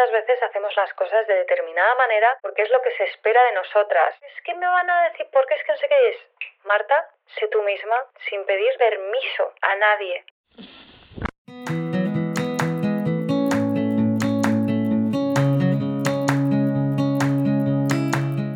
Muchas veces hacemos las cosas de determinada manera porque es lo que se espera de nosotras. Es que me van a decir, ¿por qué es que no sé qué es? Marta, sé tú misma, sin pedir permiso a nadie.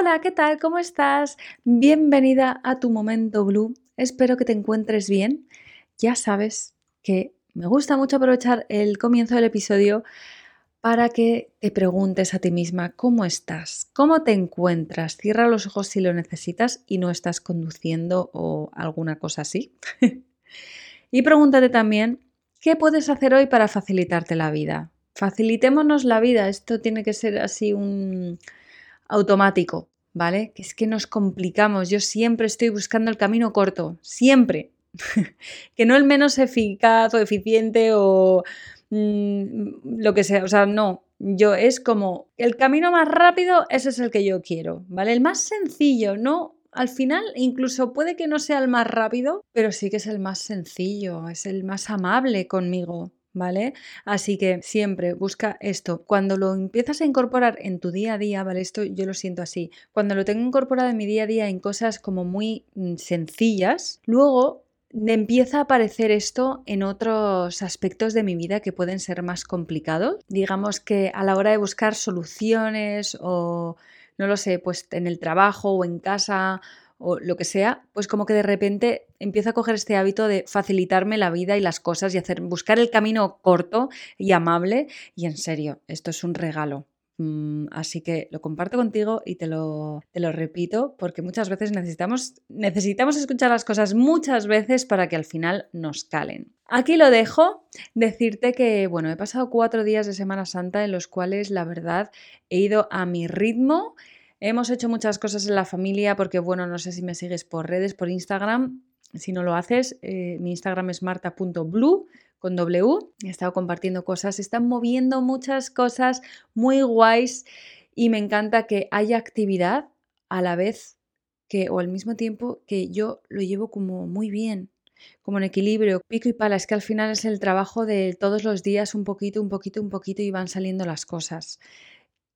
Hola, ¿qué tal? ¿Cómo estás? Bienvenida a tu momento blue. Espero que te encuentres bien. Ya sabes que me gusta mucho aprovechar el comienzo del episodio para que te preguntes a ti misma cómo estás, cómo te encuentras. Cierra los ojos si lo necesitas y no estás conduciendo o alguna cosa así. y pregúntate también qué puedes hacer hoy para facilitarte la vida. Facilitémonos la vida. Esto tiene que ser así un automático, ¿vale? Que es que nos complicamos. Yo siempre estoy buscando el camino corto, siempre. que no el menos eficaz o eficiente o mm, lo que sea. O sea, no. Yo es como el camino más rápido, ese es el que yo quiero, ¿vale? El más sencillo, no al final incluso puede que no sea el más rápido, pero sí que es el más sencillo, es el más amable conmigo, ¿vale? Así que siempre busca esto. Cuando lo empiezas a incorporar en tu día a día, ¿vale? Esto yo lo siento así. Cuando lo tengo incorporado en mi día a día en cosas como muy mm, sencillas, luego empieza a aparecer esto en otros aspectos de mi vida que pueden ser más complicados. Digamos que a la hora de buscar soluciones o, no lo sé, pues en el trabajo o en casa o lo que sea, pues como que de repente empiezo a coger este hábito de facilitarme la vida y las cosas y hacer buscar el camino corto y amable y en serio, esto es un regalo. Mm, así que lo comparto contigo y te lo, te lo repito porque muchas veces necesitamos, necesitamos escuchar las cosas muchas veces para que al final nos calen. Aquí lo dejo, decirte que, bueno, he pasado cuatro días de Semana Santa en los cuales la verdad he ido a mi ritmo Hemos hecho muchas cosas en la familia porque, bueno, no sé si me sigues por redes, por Instagram. Si no lo haces, eh, mi Instagram es marta.blue con W. He estado compartiendo cosas, se están moviendo muchas cosas muy guays y me encanta que haya actividad a la vez que, o al mismo tiempo que yo lo llevo como muy bien, como en equilibrio, pico y pala. Es que al final es el trabajo de todos los días, un poquito, un poquito, un poquito y van saliendo las cosas.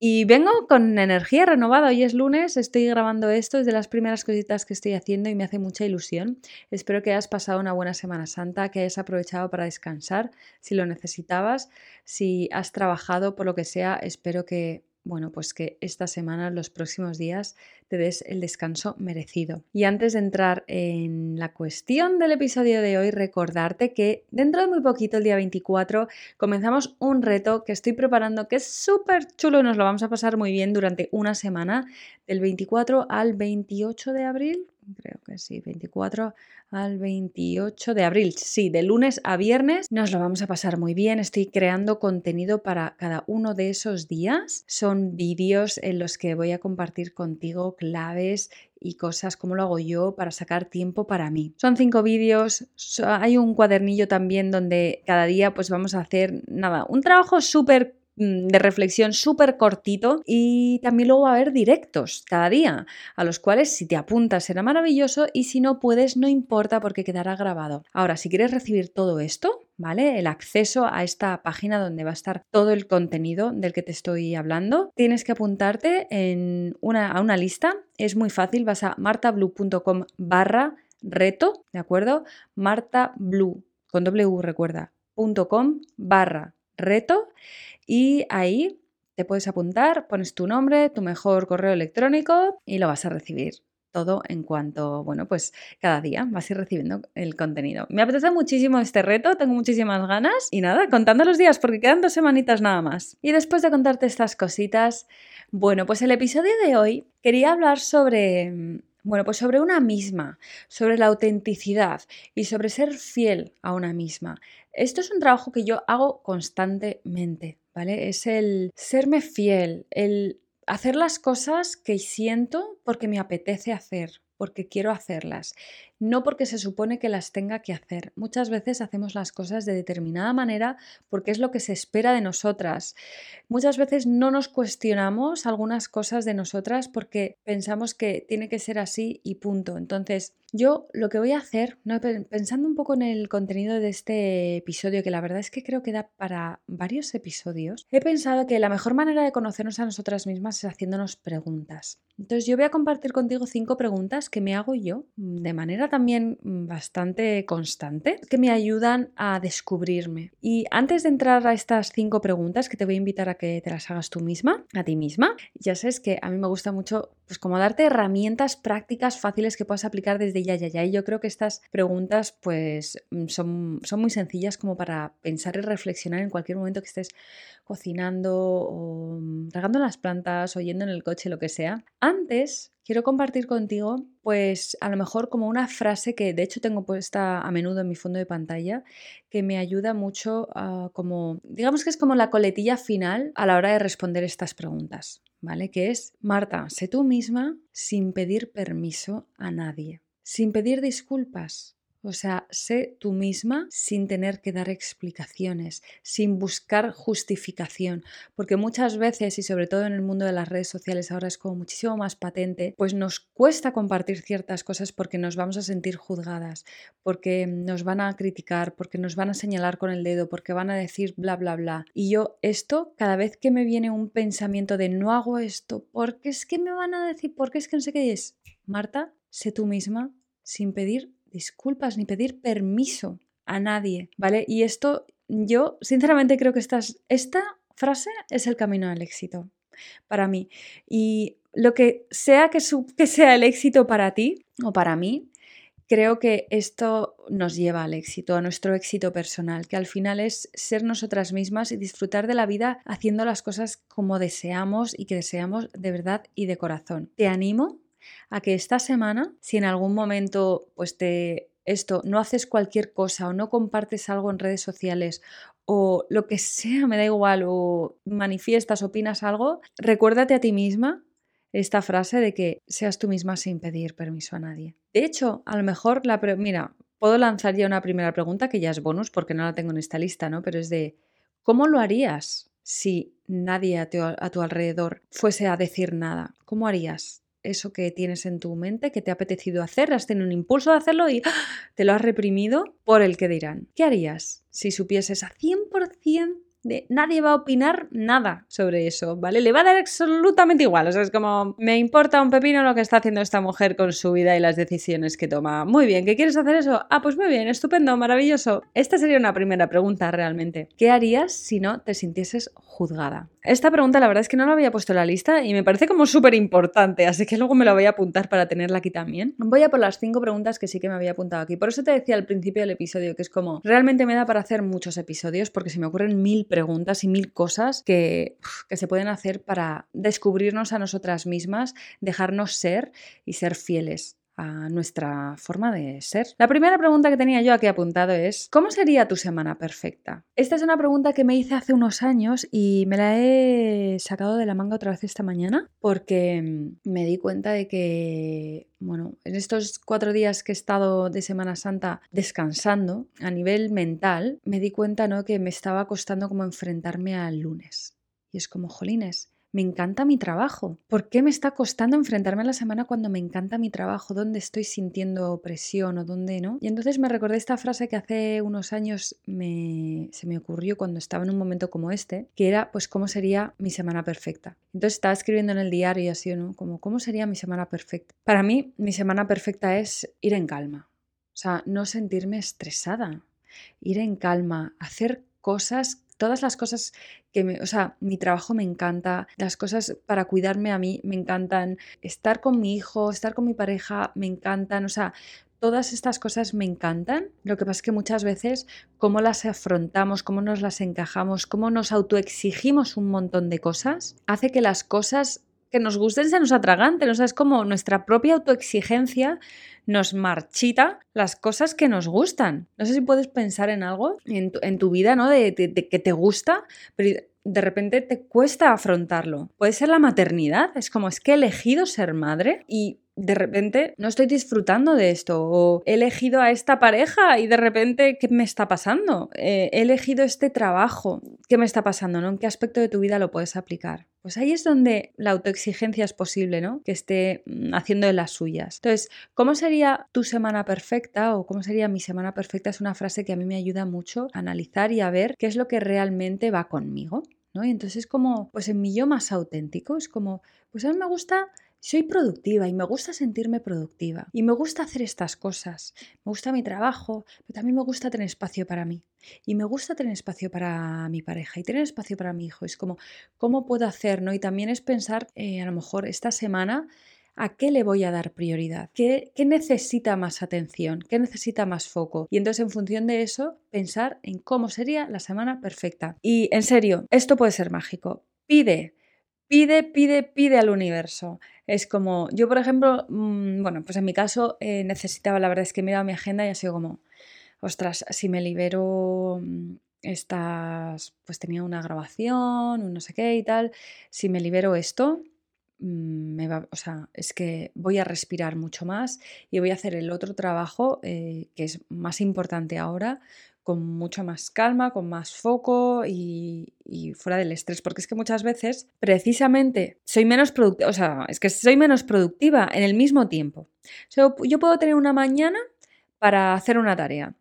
Y vengo con energía renovada. Hoy es lunes, estoy grabando esto, es de las primeras cositas que estoy haciendo y me hace mucha ilusión. Espero que hayas pasado una buena Semana Santa, que hayas aprovechado para descansar si lo necesitabas. Si has trabajado por lo que sea, espero que bueno, pues que esta semana, los próximos días, te des el descanso merecido. Y antes de entrar en la cuestión del episodio de hoy, recordarte que dentro de muy poquito, el día 24, comenzamos un reto que estoy preparando que es súper chulo y nos lo vamos a pasar muy bien durante una semana, del 24 al 28 de abril, creo que sí, 24 al 28 de abril. Sí, de lunes a viernes nos lo vamos a pasar muy bien. Estoy creando contenido para cada uno de esos días. Son vídeos en los que voy a compartir contigo claves y cosas, como lo hago yo para sacar tiempo para mí. Son cinco vídeos, hay un cuadernillo también donde cada día pues vamos a hacer nada, un trabajo súper de reflexión súper cortito y también luego va a haber directos cada día, a los cuales si te apuntas será maravilloso y si no puedes no importa porque quedará grabado. Ahora, si quieres recibir todo esto, ¿vale? El acceso a esta página donde va a estar todo el contenido del que te estoy hablando, tienes que apuntarte en una, a una lista. Es muy fácil, vas a martablue.com barra reto, ¿de acuerdo? martablue, con w recuerda, .com barra reto y ahí te puedes apuntar, pones tu nombre, tu mejor correo electrónico y lo vas a recibir todo en cuanto, bueno, pues cada día vas a ir recibiendo el contenido. Me apetece muchísimo este reto, tengo muchísimas ganas y nada, contando los días porque quedan dos semanitas nada más. Y después de contarte estas cositas, bueno, pues el episodio de hoy quería hablar sobre bueno, pues sobre una misma, sobre la autenticidad y sobre ser fiel a una misma. Esto es un trabajo que yo hago constantemente, ¿vale? Es el serme fiel, el hacer las cosas que siento porque me apetece hacer, porque quiero hacerlas no porque se supone que las tenga que hacer. Muchas veces hacemos las cosas de determinada manera porque es lo que se espera de nosotras. Muchas veces no nos cuestionamos algunas cosas de nosotras porque pensamos que tiene que ser así y punto. Entonces, yo lo que voy a hacer, pensando un poco en el contenido de este episodio, que la verdad es que creo que da para varios episodios, he pensado que la mejor manera de conocernos a nosotras mismas es haciéndonos preguntas. Entonces yo voy a compartir contigo cinco preguntas que me hago yo de manera también mm, bastante constante que me ayudan a descubrirme. Y antes de entrar a estas cinco preguntas que te voy a invitar a que te las hagas tú misma, a ti misma, ya sabes que a mí me gusta mucho pues como darte herramientas prácticas fáciles que puedas aplicar desde ya, ya, ya. Y yo creo que estas preguntas pues mm, son, son muy sencillas como para pensar y reflexionar en cualquier momento que estés cocinando o mm, regando las plantas o yendo en el coche, lo que sea. Antes quiero compartir contigo, pues a lo mejor como una frase que de hecho tengo puesta a menudo en mi fondo de pantalla, que me ayuda mucho como, digamos que es como la coletilla final a la hora de responder estas preguntas, ¿vale? Que es, Marta, sé tú misma sin pedir permiso a nadie, sin pedir disculpas, o sea, sé tú misma sin tener que dar explicaciones, sin buscar justificación, porque muchas veces, y sobre todo en el mundo de las redes sociales ahora es como muchísimo más patente, pues nos cuesta compartir ciertas cosas porque nos vamos a sentir juzgadas, porque nos van a criticar, porque nos van a señalar con el dedo, porque van a decir bla, bla, bla. Y yo esto, cada vez que me viene un pensamiento de no hago esto, porque es que me van a decir, porque es que no sé qué es, Marta, sé tú misma sin pedir disculpas ni pedir permiso a nadie, ¿vale? Y esto yo sinceramente creo que esta frase es el camino al éxito para mí. Y lo que sea que, sea el éxito para ti o para mí, creo que esto nos lleva al éxito, a nuestro éxito personal, que al final es ser nosotras mismas y disfrutar de la vida haciendo las cosas como deseamos y que deseamos de verdad y de corazón. Te animo a que esta semana, si en algún momento pues te esto no haces cualquier cosa o no compartes algo en redes sociales o lo que sea, me da igual, o manifiestas, opinas algo, recuérdate a ti misma esta frase de que seas tú misma sin pedir permiso a nadie. De hecho, a lo mejor la mira, puedo lanzar ya una primera pregunta que ya es bonus porque no la tengo en esta lista, ¿no? Pero es de ¿cómo lo harías si nadie a tu, a tu alrededor fuese a decir nada? ¿Cómo harías? Eso que tienes en tu mente, que te ha apetecido hacer, has tenido un impulso de hacerlo y te lo has reprimido por el que dirán. ¿Qué harías si supieses a 100% de nadie va a opinar nada sobre eso, ¿vale? Le va a dar absolutamente igual, o sea, es como, me importa un pepino lo que está haciendo esta mujer con su vida y las decisiones que toma. Muy bien, ¿qué quieres hacer eso? Ah, pues muy bien, estupendo, maravilloso. Esta sería una primera pregunta realmente. ¿Qué harías si no te sintieses juzgada? Esta pregunta la verdad es que no la había puesto en la lista y me parece como súper importante, así que luego me la voy a apuntar para tenerla aquí también. Voy a por las cinco preguntas que sí que me había apuntado aquí. Por eso te decía al principio del episodio que es como, realmente me da para hacer muchos episodios porque se me ocurren mil preguntas y mil cosas que, que se pueden hacer para descubrirnos a nosotras mismas, dejarnos ser y ser fieles a nuestra forma de ser. La primera pregunta que tenía yo aquí apuntado es, ¿cómo sería tu semana perfecta? Esta es una pregunta que me hice hace unos años y me la he sacado de la manga otra vez esta mañana porque mm, me di cuenta de que, bueno, en estos cuatro días que he estado de Semana Santa descansando a nivel mental, me di cuenta, ¿no? Que me estaba costando como enfrentarme al lunes. Y es como, jolines, me encanta mi trabajo. ¿Por qué me está costando enfrentarme a la semana cuando me encanta mi trabajo? ¿Dónde estoy sintiendo presión o dónde no? Y entonces me recordé esta frase que hace unos años me, se me ocurrió cuando estaba en un momento como este, que era pues cómo sería mi semana perfecta. Entonces estaba escribiendo en el diario y así, ¿no? Como cómo sería mi semana perfecta. Para mí, mi semana perfecta es ir en calma. O sea, no sentirme estresada. Ir en calma, hacer cosas todas las cosas que me, o sea, mi trabajo me encanta, las cosas para cuidarme a mí me encantan, estar con mi hijo, estar con mi pareja me encantan, o sea, todas estas cosas me encantan. Lo que pasa es que muchas veces cómo las afrontamos, cómo nos las encajamos, cómo nos autoexigimos un montón de cosas, hace que las cosas que nos gusten se nos atraganten. O sea, es como nuestra propia autoexigencia nos marchita las cosas que nos gustan. No sé si puedes pensar en algo en tu, vida, ¿no? De, de, que te gusta, pero de repente te cuesta afrontarlo. Puede ser la maternidad. Es como, es que he elegido ser madre y de repente no estoy disfrutando de esto o he elegido a esta pareja y de repente ¿qué me está pasando? Eh, he elegido este trabajo, ¿qué me está pasando? ¿no? ¿En qué aspecto de tu vida lo puedes aplicar? Pues ahí es donde la autoexigencia es posible, ¿no? Que esté mm, haciendo de las suyas. Entonces, ¿cómo sería tu semana perfecta o cómo sería mi semana perfecta? Es una frase que a mí me ayuda mucho a analizar y a ver qué es lo que realmente va conmigo. ¿no? Y entonces es como, pues en mi yo más auténtico, es como, pues a mí me gusta soy productiva y me gusta sentirme productiva y me gusta hacer estas cosas. Me gusta mi trabajo, pero también me gusta tener espacio para mí. Y me gusta tener espacio para mi pareja y tener espacio para mi hijo. Es como, ¿cómo puedo hacer? ¿no? Y también es pensar, eh, a lo mejor esta semana, ¿A qué le voy a dar prioridad? ¿Qué, ¿Qué, necesita más atención? ¿Qué necesita más foco? Y entonces en función de eso, pensar en cómo sería la semana perfecta. Y en serio, esto puede ser mágico. Pide pide, pide, pide al universo. Es como, yo por ejemplo, mm, bueno, pues en mi caso eh, necesitaba, la verdad es que he mirado mi agenda y sido como, ostras, si me libero mm, estas, pues tenía una grabación, un no sé qué y tal, si me libero esto, mm, me va, o sea, es que voy a respirar mucho más y voy a hacer el otro trabajo eh, que es más importante ahora con mucha más calma, con más foco y, fuera del estrés, porque es que muchas veces precisamente soy menos productiva, o sea, es que soy menos productiva en el mismo tiempo. yo puedo tener una mañana para hacer una tarea,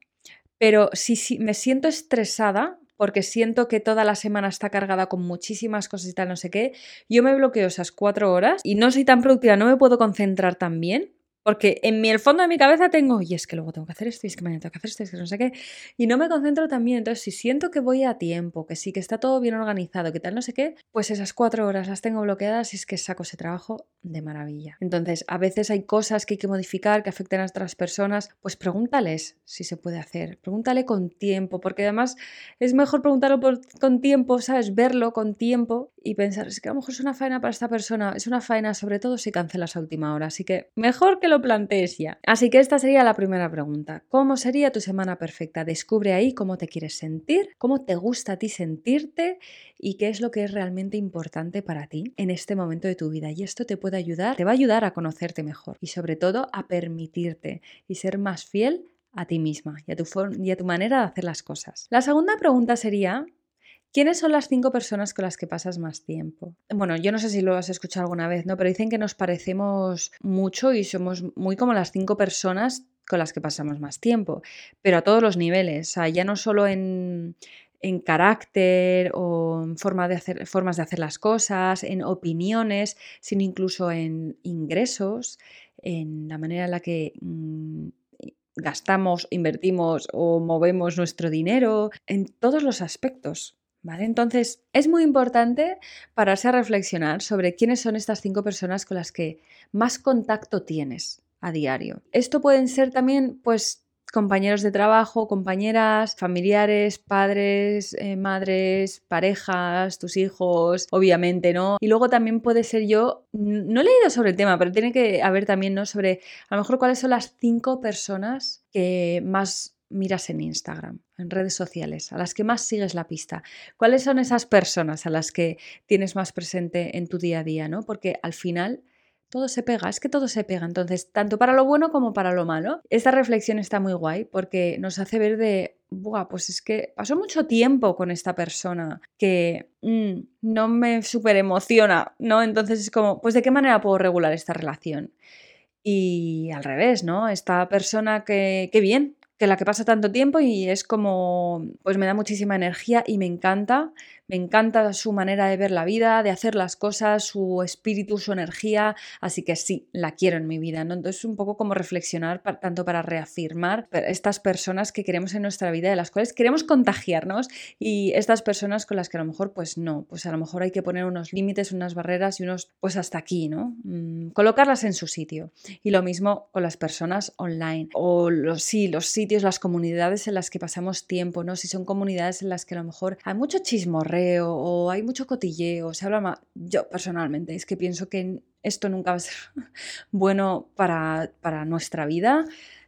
pero si, si me siento estresada, porque siento que toda la semana está cargada con muchísimas cosas y tal, no sé qué, yo me bloqueo esas cuatro horas y no soy tan productiva, no me puedo concentrar tan bien porque en el fondo de mi cabeza tengo, y es que luego tengo que hacer esto, y es que mañana tengo que hacer esto, y es que no sé qué. Y no me concentro también. Entonces, si siento que voy a tiempo, que sí, que está todo bien organizado, que tal, no sé qué, pues esas cuatro horas las tengo bloqueadas y es que saco ese trabajo de maravilla. Entonces, a veces hay cosas que hay que modificar, que afecten a otras personas, pues pregúntales si se puede hacer. Pregúntale con tiempo, porque además es mejor preguntarlo con tiempo, ¿sabes? Verlo con tiempo y pensar, es que a lo mejor es una faena para esta persona, es una faena sobre todo si cancelas a última hora. Así que mejor que lo plantees ya. Así que esta sería la primera pregunta. ¿Cómo sería tu semana perfecta? Descubre ahí cómo te quieres sentir, cómo te gusta a ti sentirte y qué es lo que es realmente importante para ti en este momento de tu vida. Y esto te puede ayudar, te va a ayudar a conocerte mejor y sobre todo a permitirte y ser más fiel a ti misma y a tu, y a tu manera de hacer las cosas. La segunda pregunta sería, ¿Quiénes son las cinco personas con las que pasas más tiempo? Bueno, yo no sé si lo has escuchado alguna vez, ¿no? Pero dicen que nos parecemos mucho y somos muy como las cinco personas con las que pasamos más tiempo, pero a todos los niveles, o sea, ya no solo en, carácter o en forma de hacer, formas de hacer las cosas, en opiniones, sino incluso en ingresos, en la manera en la que mm, gastamos, invertimos o movemos nuestro dinero, en todos los aspectos. ¿Vale? Entonces, es muy importante pararse a reflexionar sobre quiénes son estas cinco personas con las que más contacto tienes a diario. Esto pueden ser también, pues, compañeros de trabajo, compañeras, familiares, padres, eh, madres, parejas, tus hijos, obviamente, ¿no? Y luego también puede ser yo, no he leído sobre el tema, pero tiene que haber también, ¿no? Sobre a lo mejor cuáles son las cinco personas que más miras en Instagram, en redes sociales, a las que más sigues la pista. ¿Cuáles son esas personas a las que tienes más presente en tu día a día, ¿no? Porque al final todo se pega, es que todo se pega. Entonces, tanto para lo bueno como para lo malo. Esta reflexión está muy guay porque nos hace ver de, Buah, pues es que pasó mucho tiempo con esta persona que mm, no me súper emociona, ¿no? Entonces es como, pues de qué manera puedo regular esta relación. Y al revés, ¿no? Esta persona que, qué bien, que la que pasa tanto tiempo y es como, pues me da muchísima energía y me encanta, me encanta su manera de ver la vida, de hacer las cosas, su espíritu, su energía, así que sí, la quiero en mi vida, ¿no? Entonces un poco como reflexionar tanto para reafirmar estas personas que queremos en nuestra vida, de las cuales queremos contagiarnos y estas personas con las que a lo mejor pues no, pues a lo mejor hay que poner unos límites, unas barreras y unos pues hasta aquí, ¿no? Mm, colocarlas en su sitio. Y lo mismo con las personas online o los sí, los sitios, las comunidades en las que pasamos tiempo, ¿no? Si son comunidades en las que a lo mejor hay mucho chismorreo o hay mucho cotilleo, se habla más. Yo personalmente es que pienso que esto nunca va a ser bueno para, para nuestra vida,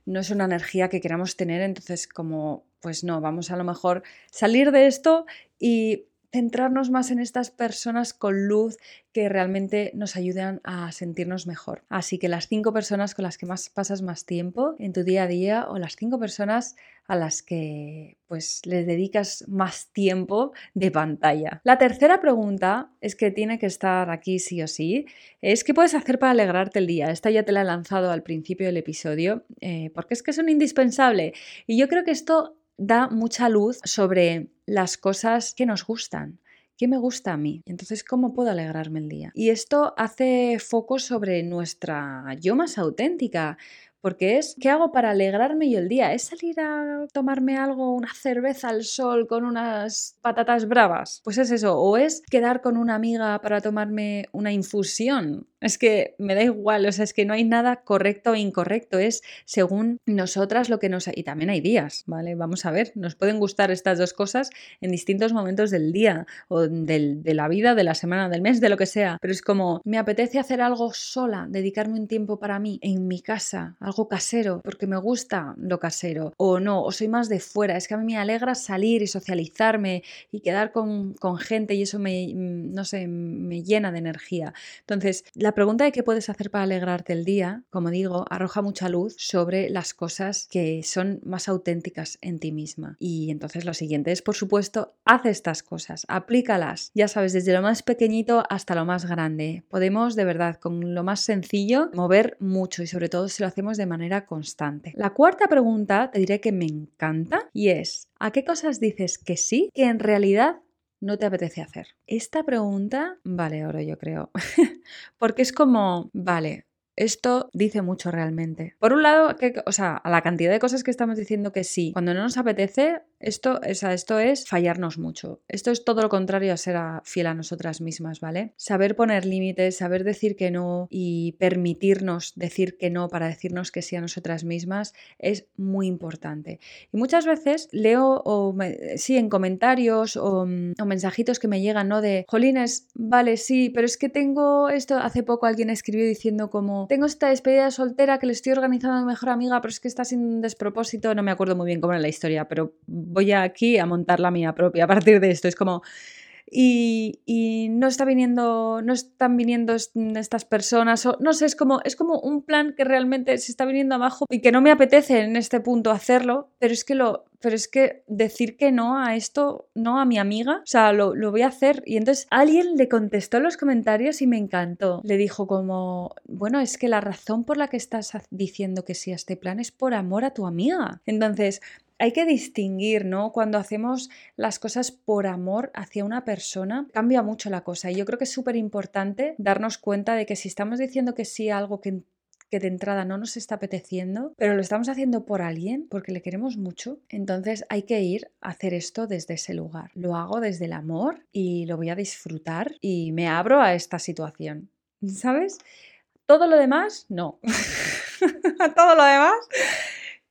no es una energía que queramos tener, entonces como, pues no, vamos a lo mejor salir de esto y centrarnos más en estas personas con luz que realmente nos ayudan a sentirnos mejor. Así que las cinco personas con las que más pasas más tiempo en tu día a día o las cinco personas a las que pues les dedicas más tiempo de pantalla. La tercera pregunta es que tiene que estar aquí sí o sí, es qué puedes hacer para alegrarte el día. Esta ya te la he lanzado al principio del episodio eh, porque es que es un indispensable y yo creo que esto da mucha luz sobre las cosas que nos gustan. ¿Qué me gusta a mí? Entonces, ¿cómo puedo alegrarme el día? Y esto hace foco sobre nuestra yo más auténtica, porque es, ¿qué hago para alegrarme yo el día? ¿Es salir a tomarme algo, una cerveza al sol con unas patatas bravas? Pues es eso, o es quedar con una amiga para tomarme una infusión. Es que me da igual, o sea, es que no hay nada correcto o incorrecto, es según nosotras lo que nos... Y también hay días, ¿vale? Vamos a ver, nos pueden gustar estas dos cosas en distintos momentos del día o del, de la vida, de la semana, del mes, de lo que sea, pero es como, me apetece hacer algo sola, dedicarme un tiempo para mí, en mi casa, algo casero, porque me gusta lo casero, o no, o soy más de fuera, es que a mí me alegra salir y socializarme y quedar con, con gente y eso me, no sé, me llena de energía. Entonces, la pregunta de qué puedes hacer para alegrarte el día, como digo, arroja mucha luz sobre las cosas que son más auténticas en ti misma. Y entonces lo siguiente es, por supuesto, haz estas cosas, aplícalas, ya sabes, desde lo más pequeñito hasta lo más grande. Podemos, de verdad, con lo más sencillo, mover mucho y sobre todo si lo hacemos de manera constante. La cuarta pregunta te diré que me encanta y es, ¿a qué cosas dices que sí que en realidad no te apetece hacer? Esta pregunta vale oro, yo creo. Porque es como, vale, esto dice mucho realmente. Por un lado, o sea, a la cantidad de cosas que estamos diciendo que sí, cuando no nos apetece, esto, esto es fallarnos mucho. Esto es todo lo contrario a ser fiel a nosotras mismas, ¿vale? Saber poner límites, saber decir que no y permitirnos decir que no para decirnos que sí a nosotras mismas es muy importante. Y muchas veces leo sí en comentarios o, mm, o mensajitos que me llegan, ¿no? De, jolines, vale, sí, pero es que tengo esto, hace poco alguien escribió diciendo como tengo esta despedida soltera que le estoy organizando a mi mejor amiga, pero es que está sin despropósito, no me acuerdo muy bien cómo era la historia, pero voy aquí a montar la mía propia a partir de esto. Es como, y, no está viniendo, no están viniendo estas personas, o no sé, es como, es como un plan que realmente se está viniendo abajo y que no me apetece en este punto hacerlo, pero es que lo, pero es que decir que no a esto, no a mi amiga, o sea, lo, lo voy a hacer. Y entonces alguien le contestó en los comentarios y me encantó. Le dijo como, bueno, es que la razón por la que estás diciendo que sí a este plan es por amor a tu amiga. Entonces, hay que distinguir, ¿no? Cuando hacemos las cosas por amor hacia una persona, cambia mucho la cosa. Y yo creo que es súper importante darnos cuenta de que si estamos diciendo que sí a algo que que de entrada no nos está apeteciendo, pero lo estamos haciendo por alguien porque le queremos mucho, entonces hay que ir a hacer esto desde ese lugar. Lo hago desde el amor y lo voy a disfrutar y me abro a esta situación. ¿Sabes? Todo lo demás, no. Todo lo demás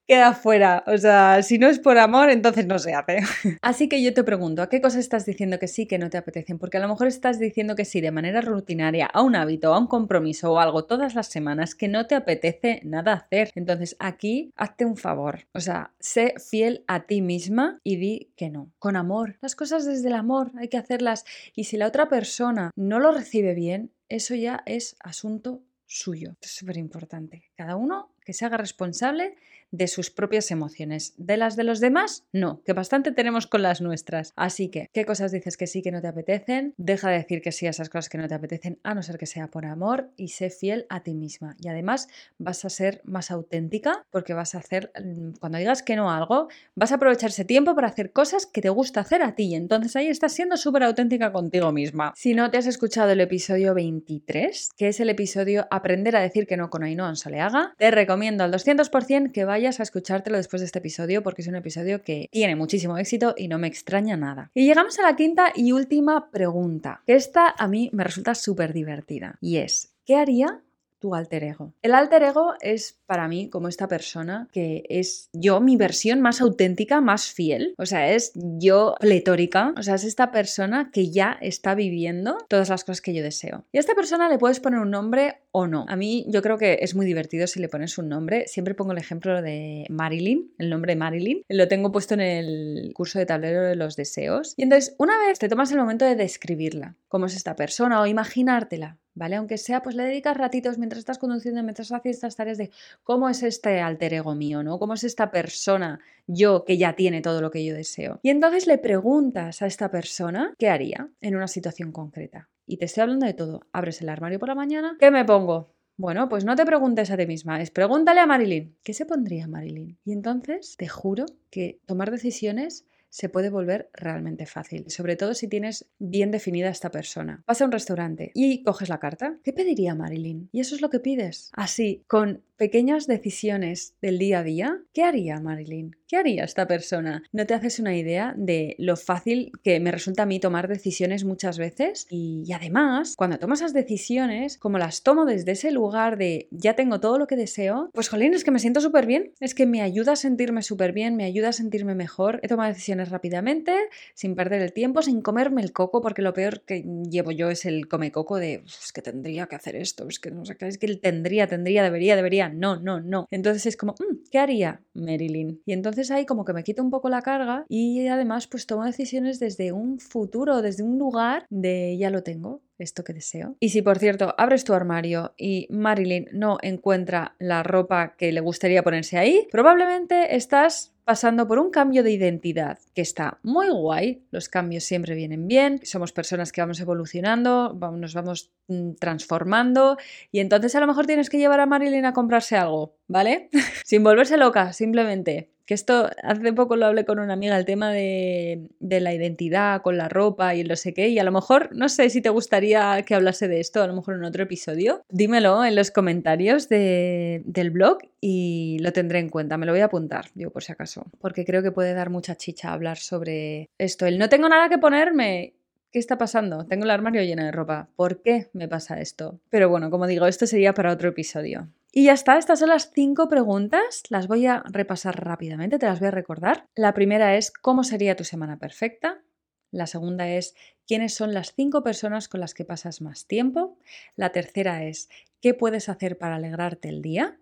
queda fuera. O sea, si no es por amor, entonces no se hace. Así que yo te pregunto, ¿a qué cosas estás diciendo que sí que no te apetecen? Porque a lo mejor estás diciendo que sí de manera rutinaria a un hábito, a un compromiso o algo todas las semanas que no te apetece nada hacer. Entonces aquí hazte un favor. O sea, sé fiel a ti misma y di que no. Con amor. Las cosas desde el amor hay que hacerlas. Y si la otra persona no lo recibe bien, eso ya es asunto suyo. es súper importante. Cada uno que se haga responsable de sus propias emociones. De las de los demás, no, que bastante tenemos con las nuestras. Así que, ¿qué cosas dices que sí que no te apetecen? Deja de decir que sí a esas cosas que no te apetecen, a no ser que sea por amor, y sé fiel a ti misma. Y además vas a ser más auténtica porque vas a hacer, mm, cuando digas que no a algo, vas a aprovechar ese tiempo para hacer cosas que te gusta hacer a ti. Y entonces ahí estás siendo súper auténtica contigo misma. Si no te has escuchado el episodio 23, que es el episodio Aprender a decir que no con Ainhoa Soleaga, te recomiendo al 200% que vayas a escuchártelo después de este episodio porque es un episodio que tiene muchísimo éxito y no me extraña nada. Y llegamos a la quinta y última pregunta, que esta a mí me resulta súper divertida y es, ¿qué haría tu alter ego. El alter ego es para mí como esta persona que es yo, mi versión más auténtica, más fiel. O sea, es yo pletórica. O sea, es esta persona que ya está viviendo todas las cosas que yo deseo. Y a esta persona le puedes poner un nombre o no. A mí yo creo que es muy divertido si le pones un nombre. Siempre pongo el ejemplo de Marilyn, el nombre de Marilyn. Lo tengo puesto en el curso de tablero de los deseos. Y entonces, una vez te tomas el momento de describirla, cómo es esta persona o imaginártela, ¿vale? Aunque sea, pues le dedicas ratitos mientras estás conduciendo, mientras haces estas tareas de cómo es este alter ego mío, ¿no? ¿Cómo es esta persona, yo, que ya tiene todo lo que yo deseo? Y entonces le preguntas a esta persona qué haría en una situación concreta. Y te estoy hablando de todo. Abres el armario por la mañana, ¿qué me pongo? Bueno, pues no te preguntes a ti misma, es pregúntale a Marilyn. ¿Qué se pondría Marilyn? Y entonces te juro que tomar decisiones se puede volver realmente fácil, sobre todo si tienes bien definida esta persona. Vas a un restaurante y coges la carta. ¿Qué pediría Marilyn? Y eso es lo que pides. Así, con pequeñas decisiones del día a día, ¿qué haría Marilyn? ¿Qué haría esta persona? ¿No te haces una idea de lo fácil que me resulta a mí tomar decisiones muchas veces? Y, además, cuando tomas esas decisiones, como las tomo desde ese lugar de ya tengo todo lo que deseo, pues jolín, es que me siento súper bien, es que me ayuda a sentirme súper bien, me ayuda a sentirme mejor, he tomado decisiones rápidamente, sin perder el tiempo, sin comerme el coco, porque lo peor que llevo yo es el come coco de, es que tendría que hacer esto, es que no sé qué, es que tendría, tendría, debería, debería, no, no, no. Entonces es como, mm, ¿qué haría Marilyn? Y entonces ahí como que me quito un poco la carga y además pues tomo decisiones desde un futuro, desde un lugar de ya lo tengo, esto que deseo. Y si por cierto abres tu armario y Marilyn no encuentra la ropa que le gustaría ponerse ahí, probablemente estás pasando por un cambio de identidad que está muy guay. Los cambios siempre vienen bien. Somos personas que vamos evolucionando, nos vamos transformando y entonces a lo mejor tienes que llevar a Marilyn a comprarse algo, ¿vale? Sin volverse loca, simplemente que esto hace poco lo hablé con una amiga, el tema de, la identidad con la ropa y el sé qué, y a lo mejor, no sé si te gustaría que hablase de esto, a lo mejor en otro episodio, dímelo en los comentarios del blog y lo tendré en cuenta, me lo voy a apuntar, digo por si acaso, porque creo que puede dar mucha chicha hablar sobre esto, el no tengo nada que ponerme. ¿Qué está pasando? Tengo el armario lleno de ropa. ¿Por qué me pasa esto? Pero bueno, como digo, esto sería para otro episodio. Y ya está, estas son las cinco preguntas. Las voy a repasar rápidamente, te las voy a recordar. La primera es, ¿cómo sería tu semana perfecta? La segunda es, ¿quiénes son las cinco personas con las que pasas más tiempo? La tercera es, ¿qué puedes hacer para alegrarte el día?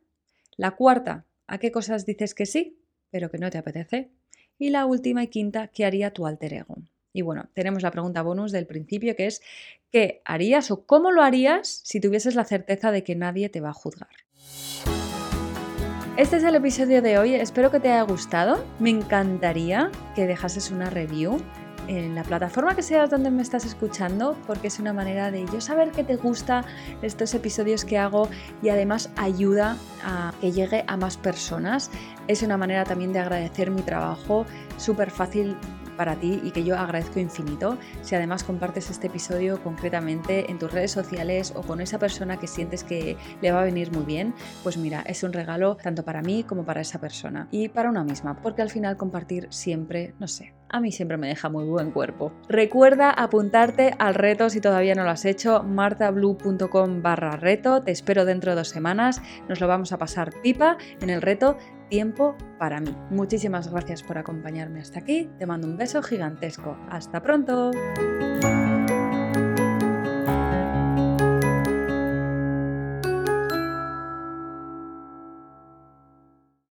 La cuarta, ¿a qué cosas dices que sí, pero que no te apetece? Y la última y quinta, ¿qué haría tu alter ego? Y bueno, tenemos la pregunta bonus del principio que es, ¿qué harías o cómo lo harías si tuvieses la certeza de que nadie te va a juzgar? Este es el episodio de hoy, espero que te haya gustado. Me encantaría que dejases una review en la plataforma que seas donde me estás escuchando, porque es una manera de yo saber que te gusta estos episodios que hago y además ayuda a que llegue a más personas. Es una manera también de agradecer mi trabajo, súper fácil para ti y que yo agradezco infinito si además compartes este episodio concretamente en tus redes sociales o con esa persona que sientes que le va a venir muy bien, pues mira, es un regalo tanto para mí como para esa persona y para una misma, porque al final compartir siempre, no sé, a mí siempre me deja muy buen cuerpo. Recuerda apuntarte al reto si todavía no lo has hecho, martablue.com barra reto, te espero dentro de dos semanas, nos lo vamos a pasar pipa en el reto tiempo para mí. Muchísimas gracias por acompañarme hasta aquí, te mando un beso gigantesco, hasta pronto.